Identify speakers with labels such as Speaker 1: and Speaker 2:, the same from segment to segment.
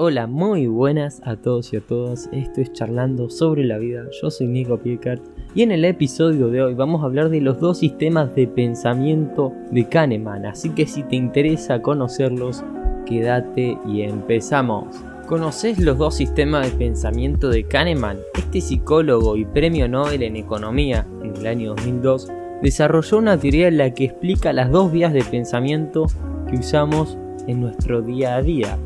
Speaker 1: Hola, muy buenas a todos y a todas. Esto es Charlando sobre la vida. Yo soy Nico Piecart y en el episodio de hoy vamos a hablar de los dos sistemas de pensamiento de Kahneman. Así que si te interesa conocerlos, quédate y empezamos. ¿Conoces los dos sistemas de pensamiento de Kahneman? Este psicólogo y premio Nobel en Economía en el año 2002 desarrolló una teoría en la que explica las dos vías de pensamiento que usamos en nuestro día a día.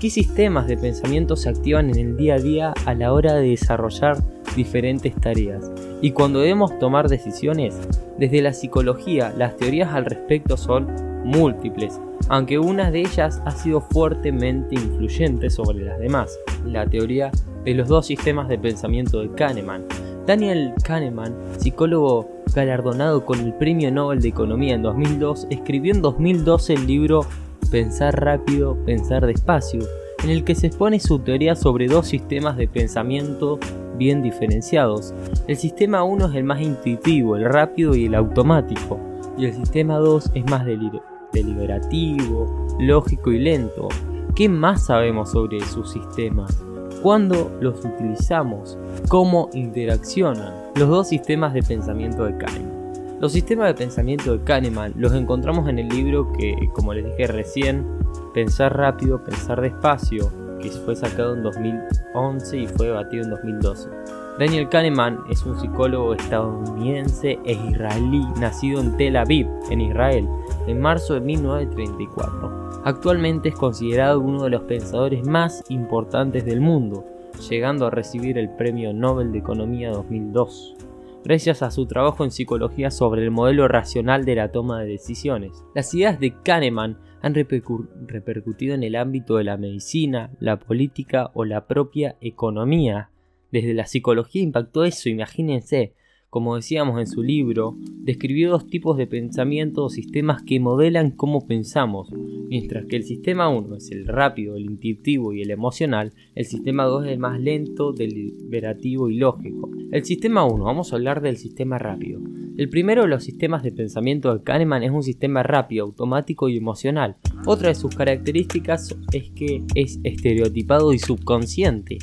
Speaker 1: ¿Qué sistemas de pensamiento se activan en el día a día a la hora de desarrollar diferentes tareas? Y cuando debemos tomar decisiones, desde la psicología las teorías al respecto son múltiples, aunque una de ellas ha sido fuertemente influyente sobre las demás, la teoría de los dos sistemas de pensamiento de Kahneman. Daniel Kahneman, psicólogo galardonado con el Premio Nobel de Economía en 2002, escribió en 2012 el libro Pensar rápido, pensar despacio, en el que se expone su teoría sobre dos sistemas de pensamiento bien diferenciados. El sistema 1 es el más intuitivo, el rápido y el automático, y el sistema 2 es más deliberativo, lógico y lento. ¿Qué más sabemos sobre sus sistemas? ¿Cuándo los utilizamos? ¿Cómo interaccionan? Los dos sistemas de pensamiento de Kahneman. Los sistemas de pensamiento de Kahneman los encontramos en el libro que, como les dije recién, Pensar rápido, pensar despacio, que fue sacado en 2011 y fue debatido en 2012. Daniel Kahneman es un psicólogo estadounidense e israelí nacido en Tel Aviv, en Israel, en marzo de 1934. Actualmente es considerado uno de los pensadores más importantes del mundo, llegando a recibir el Premio Nobel de Economía 2002 gracias a su trabajo en psicología sobre el modelo racional de la toma de decisiones. Las ideas de Kahneman han repercutido en el ámbito de la medicina, la política o la propia economía. Desde la psicología impactó eso, imagínense, como decíamos en su libro, describió dos tipos de pensamiento o sistemas que modelan cómo pensamos. Mientras que el sistema 1 es el rápido, el intuitivo y el emocional, el sistema 2 es el más lento, deliberativo y lógico. El sistema 1, vamos a hablar del sistema rápido. El primero de los sistemas de pensamiento de Kahneman es un sistema rápido, automático y emocional. Otra de sus características es que es estereotipado y subconsciente.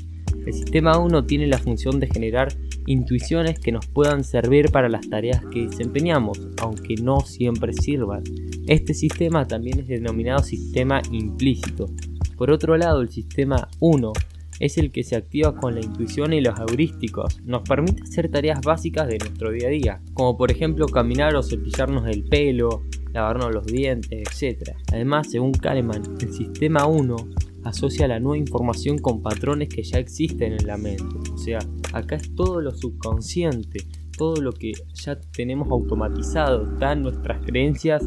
Speaker 1: El sistema 1 tiene la función de generar intuiciones que nos puedan servir para las tareas que desempeñamos, aunque no siempre sirvan. Este sistema también es denominado sistema implícito. Por otro lado, el sistema 1 es el que se activa con la intuición y los heurísticos. Nos permite hacer tareas básicas de nuestro día a día, como por ejemplo caminar o cepillarnos el pelo, lavarnos los dientes, etc. Además, según Kahneman, el sistema 1 asocia la nueva información con patrones que ya existen en la mente. O sea, acá es todo lo subconsciente, todo lo que ya tenemos automatizado, están nuestras creencias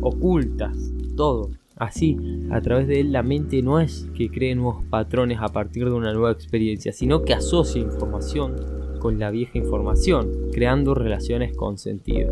Speaker 1: ocultas, todo. Así, a través de él la mente no es que cree nuevos patrones a partir de una nueva experiencia, sino que asocia información con la vieja información, creando relaciones con sentido.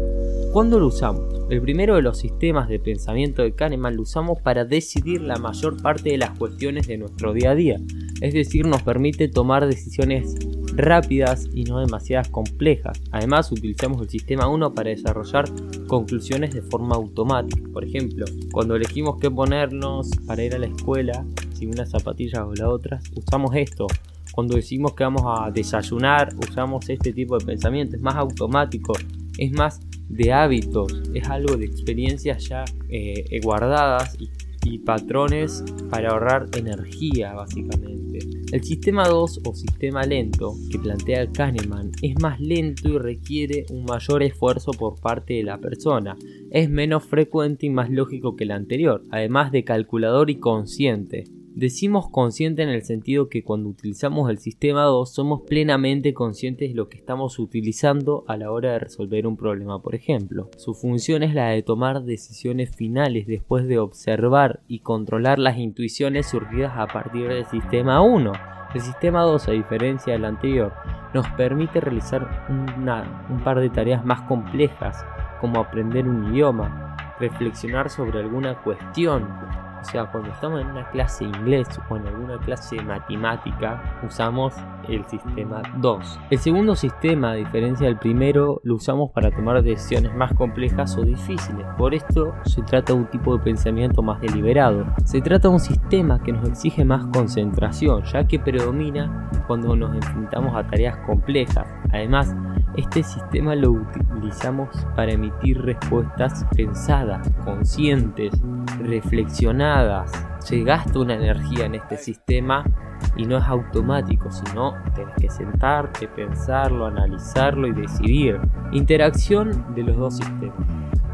Speaker 1: ¿Cuándo lo usamos? El primero de los sistemas de pensamiento de Kahneman lo usamos para decidir la mayor parte de las cuestiones de nuestro día a día, es decir, nos permite tomar decisiones rápidas y no demasiadas complejas. Además, utilizamos el sistema 1 para desarrollar conclusiones de forma automática. Por ejemplo, cuando elegimos qué ponernos para ir a la escuela, si una zapatilla o la otra, usamos esto. Cuando decimos que vamos a desayunar, usamos este tipo de pensamiento. Es más automático, es más de hábitos, es algo de experiencias ya eh, guardadas y y patrones para ahorrar energía básicamente. El sistema 2 o sistema lento que plantea Kahneman es más lento y requiere un mayor esfuerzo por parte de la persona. Es menos frecuente y más lógico que el anterior, además de calculador y consciente. Decimos consciente en el sentido que cuando utilizamos el sistema 2 somos plenamente conscientes de lo que estamos utilizando a la hora de resolver un problema, por ejemplo. Su función es la de tomar decisiones finales después de observar y controlar las intuiciones surgidas a partir del sistema 1. El sistema 2, a diferencia del anterior, nos permite realizar un par de tareas más complejas, como aprender un idioma, reflexionar sobre alguna cuestión, sea, cuando estamos en una clase de inglés o en alguna clase de matemática, usamos el sistema 2. El segundo sistema, a diferencia del primero, lo usamos para tomar decisiones más complejas o difíciles. Por esto se trata de un tipo de pensamiento más deliberado. Se trata de un sistema que nos exige más concentración, ya que predomina cuando nos enfrentamos a tareas complejas. Además, este sistema lo utilizamos para emitir respuestas pensadas, conscientes, reflexionadas. Se gasta una energía en este sistema y no es automático, sino tienes que sentarte, pensarlo, analizarlo y decidir. Interacción de los dos sistemas.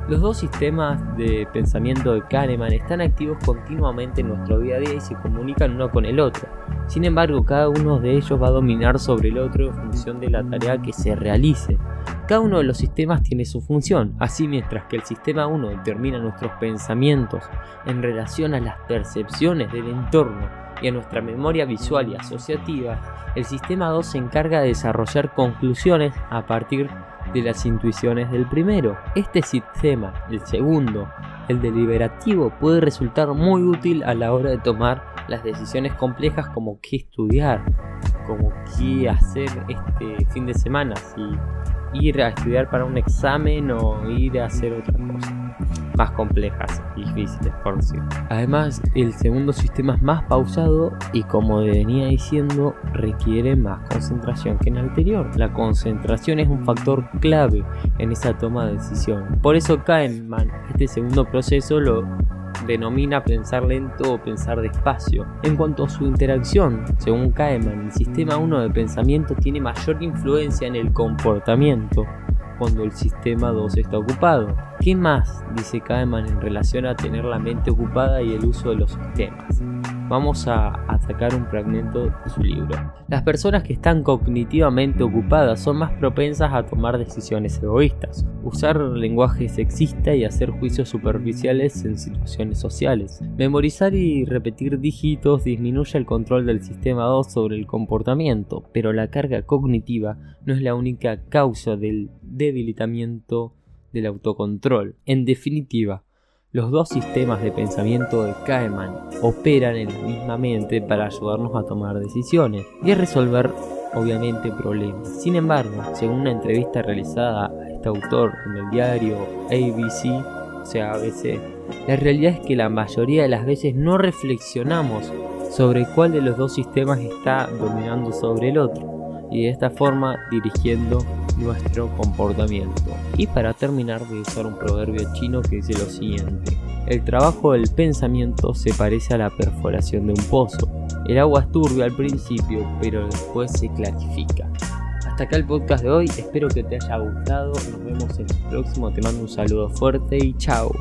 Speaker 1: Los dos sistemas de pensamiento de Kahneman están activos continuamente en nuestro día a día y se comunican uno con el otro. Sin embargo, cada uno de ellos va a dominar sobre el otro en función de la tarea que se realice. Cada uno de los sistemas tiene su función, así mientras que el sistema 1 determina nuestros pensamientos en relación a las percepciones del entorno y a nuestra memoria visual y asociativa, el sistema 2 se encarga de desarrollar conclusiones a partir de las intuiciones del primero. Este sistema, el segundo, el deliberativo, puede resultar muy útil a la hora de tomar las decisiones complejas como qué estudiar, como qué hacer este fin de semana, ir a estudiar para un examen o ir a hacer otra cosa más complejas y difíciles por decir. Además, el segundo sistema es más pausado y como venía diciendo, requiere más concentración que en el anterior. La concentración es un factor clave en esa toma de decisión. Por eso Kahneman, este segundo proceso lo denomina pensar lento o pensar despacio. En cuanto a su interacción, según Kahneman, el sistema 1 de pensamiento tiene mayor influencia en el comportamiento cuando el sistema 2 está ocupado. ¿Qué más dice Kahneman en relación a tener la mente ocupada y el uso de los sistemas? vamos a, sacar un fragmento de su libro. Las personas que están cognitivamente ocupadas son más propensas a tomar decisiones egoístas, usar lenguaje sexista y hacer juicios superficiales en situaciones sociales. Memorizar y repetir dígitos disminuye el control del sistema 2 sobre el comportamiento, pero la carga cognitiva no es la única causa del debilitamiento del autocontrol. En definitiva, los dos sistemas de pensamiento de Kahneman operan en la misma mente para ayudarnos a tomar decisiones y a resolver obviamente problemas. Sin embargo, según una entrevista realizada a este autor en el diario ABC, o sea ABC, la realidad es que la mayoría de las veces no reflexionamos sobre cuál de los dos sistemas está dominando sobre el otro y de esta forma dirigiendo nuestro comportamiento. Y para terminar voy a usar un proverbio chino que dice lo siguiente. El trabajo del pensamiento se parece a la perforación de un pozo. El agua es turbia al principio, pero después se clarifica. Hasta acá el podcast de hoy, espero que te haya gustado, nos vemos en el próximo, te mando un saludo fuerte y chao.